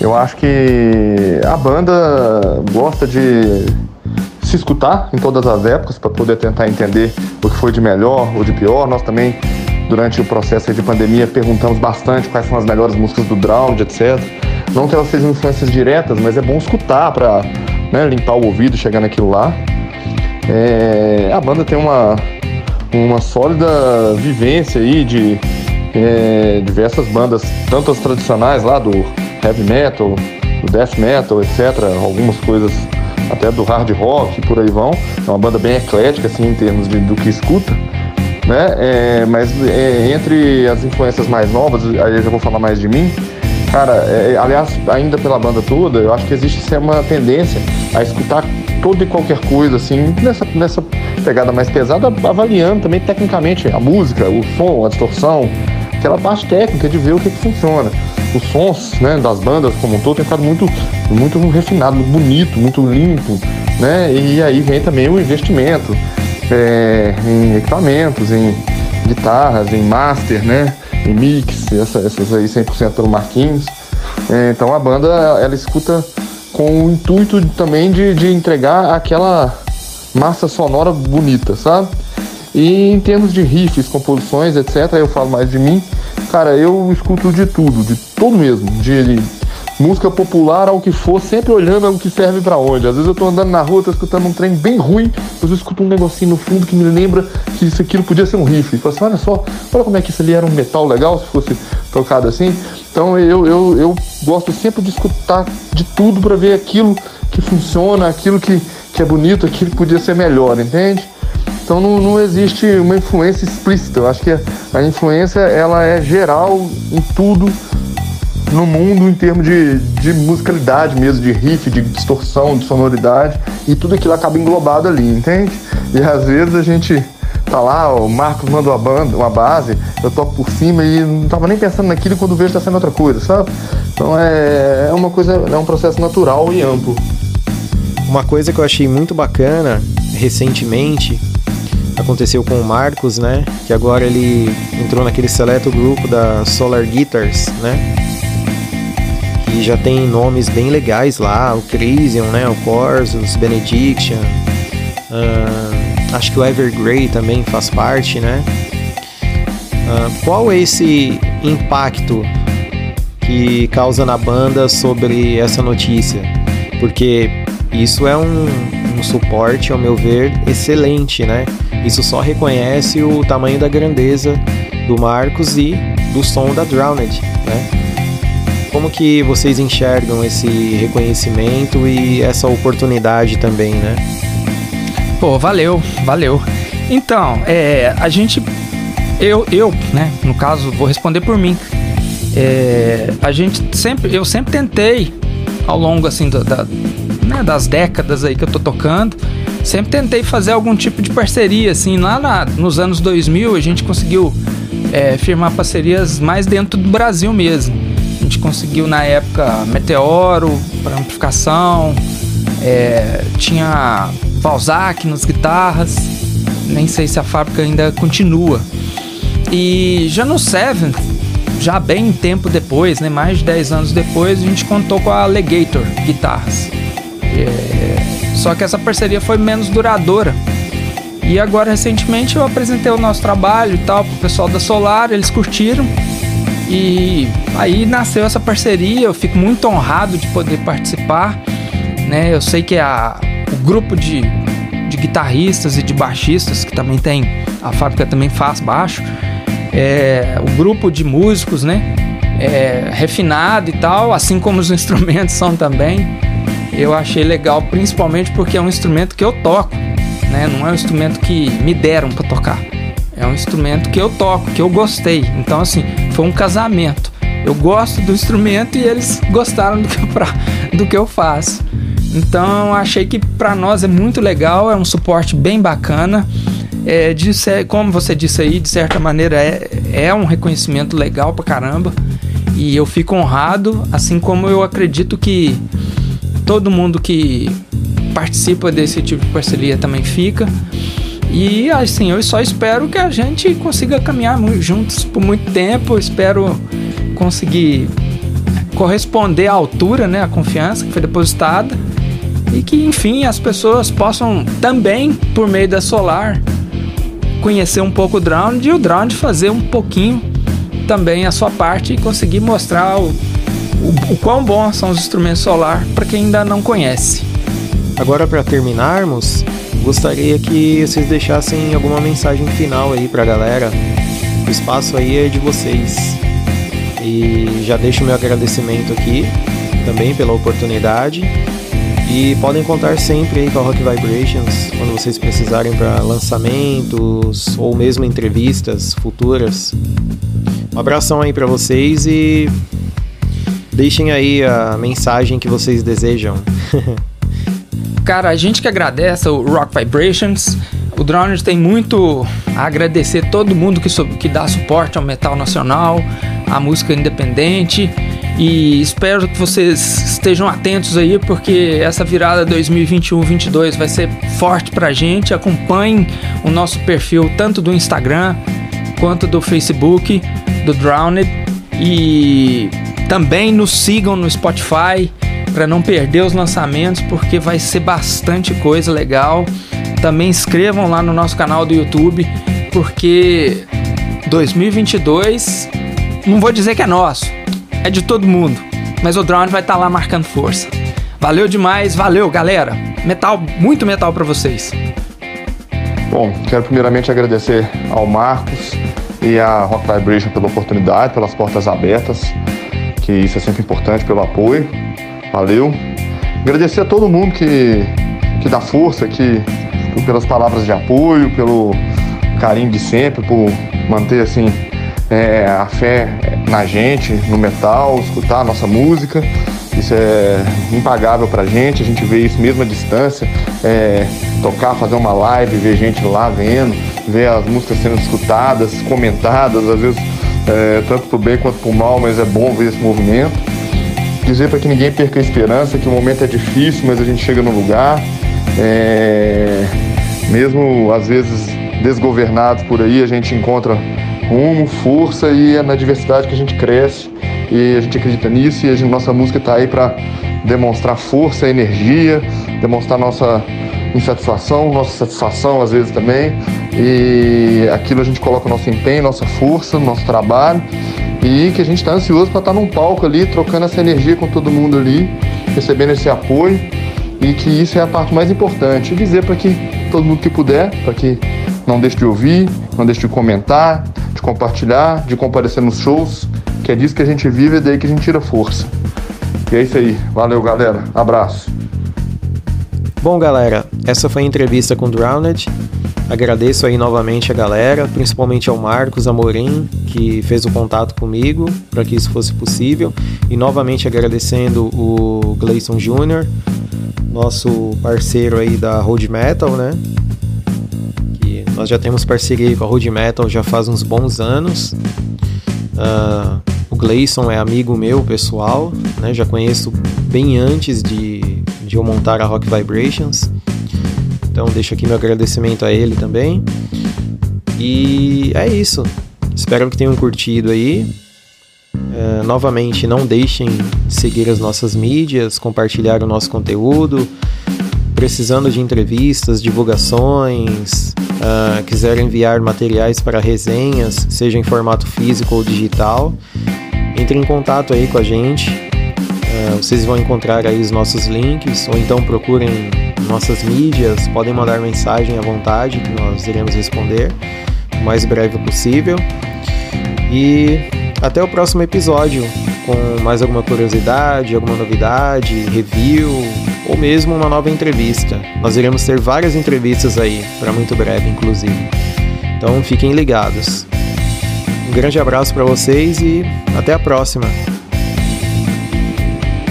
Eu acho que a banda gosta de se escutar em todas as épocas para poder tentar entender o que foi de melhor ou de pior. Nós também, durante o processo de pandemia, perguntamos bastante quais são as melhores músicas do Drowned, etc. Não que elas sejam influências diretas, mas é bom escutar para né, limpar o ouvido, chegar naquilo lá. É, a banda tem uma, uma sólida vivência aí de é, diversas bandas, tanto as tradicionais lá do heavy metal, do death metal, etc. Algumas coisas até do hard rock, por aí vão. É uma banda bem eclética, assim, em termos de, do que escuta. Né? É, mas é, entre as influências mais novas, aí eu já vou falar mais de mim, cara, é, aliás, ainda pela banda toda, eu acho que existe uma tendência a escutar toda e qualquer coisa, assim, nessa, nessa pegada mais pesada, avaliando também tecnicamente a música, o som, a distorção, aquela parte técnica de ver o que, que funciona os sons né, das bandas como um todo tem ficado muito, muito refinado, muito bonito, muito limpo, né? E aí vem também o investimento é, em equipamentos, em guitarras, em master, né? Em mix, essa, essas aí 100% pelo Marquinhos. É, então a banda ela escuta com o intuito também de, de entregar aquela massa sonora bonita, sabe? E em termos de riffs, composições, etc., eu falo mais de mim. Cara, eu escuto de tudo, de tudo mesmo. De, música popular ao que for, sempre olhando o que serve para onde. Às vezes eu tô andando na rua, tô escutando um trem bem ruim, depois eu escuto um negocinho no fundo que me lembra que isso aquilo podia ser um riff. E falo assim, olha só, olha como é que isso ali era um metal legal se fosse tocado assim. Então eu, eu, eu gosto sempre de escutar de tudo para ver aquilo que funciona, aquilo que, que é bonito, aquilo que podia ser melhor, entende? Então não, não existe uma influência explícita. Eu acho que a influência ela é geral em tudo no mundo em termos de, de musicalidade mesmo, de riff, de distorção, de sonoridade, e tudo aquilo acaba englobado ali, entende? E às vezes a gente tá lá, o Marcos mandou a banda, uma base, eu toco por cima e não tava nem pensando naquilo quando vejo tá sendo outra coisa, sabe? Então é, é uma coisa, é um processo natural e amplo. Uma coisa que eu achei muito bacana recentemente aconteceu com o Marcos, né? Que agora ele entrou naquele seleto grupo da Solar Guitars, né? Que já tem nomes bem legais lá, o Crisium, né? O Corsus, Benediction. Uh, acho que o Evergrey também faz parte, né? Uh, qual é esse impacto que causa na banda sobre essa notícia? Porque isso é um, um suporte, ao meu ver, excelente, né? Isso só reconhece o tamanho da grandeza do Marcos e do som da Drowned, né? Como que vocês enxergam esse reconhecimento e essa oportunidade também, né? Pô, valeu, valeu. Então, é, a gente, eu, eu, né, no caso, vou responder por mim. É, a gente sempre, eu sempre tentei, ao longo assim da, da né, das décadas aí que eu tô tocando, sempre tentei fazer algum tipo de parceria, assim, lá na, nos anos 2000 a gente conseguiu é, firmar parcerias mais dentro do Brasil mesmo. A gente conseguiu na época Meteoro para amplificação, é, tinha Valzac nas guitarras, nem sei se a fábrica ainda continua. E já no Seven, já bem tempo depois, né, mais de 10 anos depois, a gente contou com a Legator Guitarras. É, só que essa parceria foi menos duradoura. E agora, recentemente, eu apresentei o nosso trabalho e tal pro pessoal da Solar, eles curtiram. E aí nasceu essa parceria, eu fico muito honrado de poder participar. Né? Eu sei que a, o grupo de, de guitarristas e de baixistas, que também tem, a fábrica também faz baixo, é, o grupo de músicos, né? É, refinado e tal, assim como os instrumentos são também eu achei legal, principalmente porque é um instrumento que eu toco, né? Não é um instrumento que me deram para tocar. É um instrumento que eu toco, que eu gostei. Então, assim, foi um casamento. Eu gosto do instrumento e eles gostaram do que eu, pra, do que eu faço. Então, achei que para nós é muito legal, é um suporte bem bacana. É, de como você disse aí, de certa maneira é, é um reconhecimento legal pra caramba. E eu fico honrado, assim como eu acredito que todo mundo que participa desse tipo de parceria também fica. E assim, eu só espero que a gente consiga caminhar juntos por muito tempo. espero conseguir corresponder à altura, né, a confiança que foi depositada e que, enfim, as pessoas possam também, por meio da Solar, conhecer um pouco o Drowned e o Drowned fazer um pouquinho também a sua parte e conseguir mostrar o o, o quão bons são os instrumentos solar para quem ainda não conhece. Agora, para terminarmos, gostaria que vocês deixassem alguma mensagem final aí para a galera. O espaço aí é de vocês. E já deixo meu agradecimento aqui também pela oportunidade. E podem contar sempre aí com a Rock Vibrations quando vocês precisarem para lançamentos ou mesmo entrevistas futuras. Um abração aí para vocês e Deixem aí a mensagem que vocês desejam. Cara, a gente que agradece o Rock Vibrations. O Drowned tem muito a agradecer todo mundo que, que dá suporte ao metal nacional, à música independente. E espero que vocês estejam atentos aí, porque essa virada 2021-22 vai ser forte pra gente. Acompanhem o nosso perfil tanto do Instagram quanto do Facebook, do Drowned. E também nos sigam no Spotify para não perder os lançamentos, porque vai ser bastante coisa legal. Também inscrevam lá no nosso canal do YouTube, porque 2022 não vou dizer que é nosso, é de todo mundo, mas o Drone vai estar tá lá marcando força. Valeu demais, valeu galera. Metal, muito metal para vocês. Bom, quero primeiramente agradecer ao Marcos e à Rock Vibration pela oportunidade, pelas portas abertas que isso é sempre importante pelo apoio. Valeu. Agradecer a todo mundo que, que dá força, que, pelas palavras de apoio, pelo carinho de sempre, por manter assim é, a fé na gente, no metal, escutar a nossa música. Isso é impagável pra gente, a gente vê isso mesmo à distância. É, tocar, fazer uma live, ver gente lá vendo, ver as músicas sendo escutadas, comentadas, às vezes é, tanto pro bem quanto pro mal, mas é bom ver esse movimento. Dizer para que ninguém perca a esperança, que o momento é difícil, mas a gente chega no lugar. É, mesmo às vezes desgovernados por aí, a gente encontra rumo, força e é na diversidade que a gente cresce e a gente acredita nisso e a gente, nossa música está aí para demonstrar força, energia, demonstrar nossa insatisfação, nossa satisfação às vezes também e aquilo a gente coloca nosso empenho, nossa força, nosso trabalho e que a gente está ansioso para estar tá num palco ali, trocando essa energia com todo mundo ali, recebendo esse apoio e que isso é a parte mais importante. E dizer para que todo mundo que puder, para que não deixe de ouvir, não deixe de comentar, de compartilhar, de comparecer nos shows, que é disso que a gente vive e daí que a gente tira força. E é isso aí. Valeu, galera. Abraço. Bom, galera, essa foi a entrevista com o Drowned. Agradeço aí novamente a galera, principalmente ao Marcos Amorim, que fez o contato comigo para que isso fosse possível. E novamente agradecendo o Gleison Jr., nosso parceiro aí da Road Metal, né? Que nós já temos parceria com a Road Metal já faz uns bons anos. Uh, o Gleison é amigo meu pessoal, né? Já conheço bem antes de, de eu montar a Rock Vibrations. Então deixo aqui meu agradecimento a ele também. E é isso. Espero que tenham curtido aí. Uh, novamente, não deixem de seguir as nossas mídias, compartilhar o nosso conteúdo. Precisando de entrevistas, divulgações, uh, quiser enviar materiais para resenhas, seja em formato físico ou digital, entre em contato aí com a gente. Uh, vocês vão encontrar aí os nossos links, ou então procurem nossas mídias, podem mandar mensagem à vontade que nós iremos responder o mais breve possível. E até o próximo episódio com mais alguma curiosidade, alguma novidade, review ou mesmo uma nova entrevista. Nós iremos ter várias entrevistas aí, para muito breve, inclusive. Então fiquem ligados. Um grande abraço para vocês e até a próxima.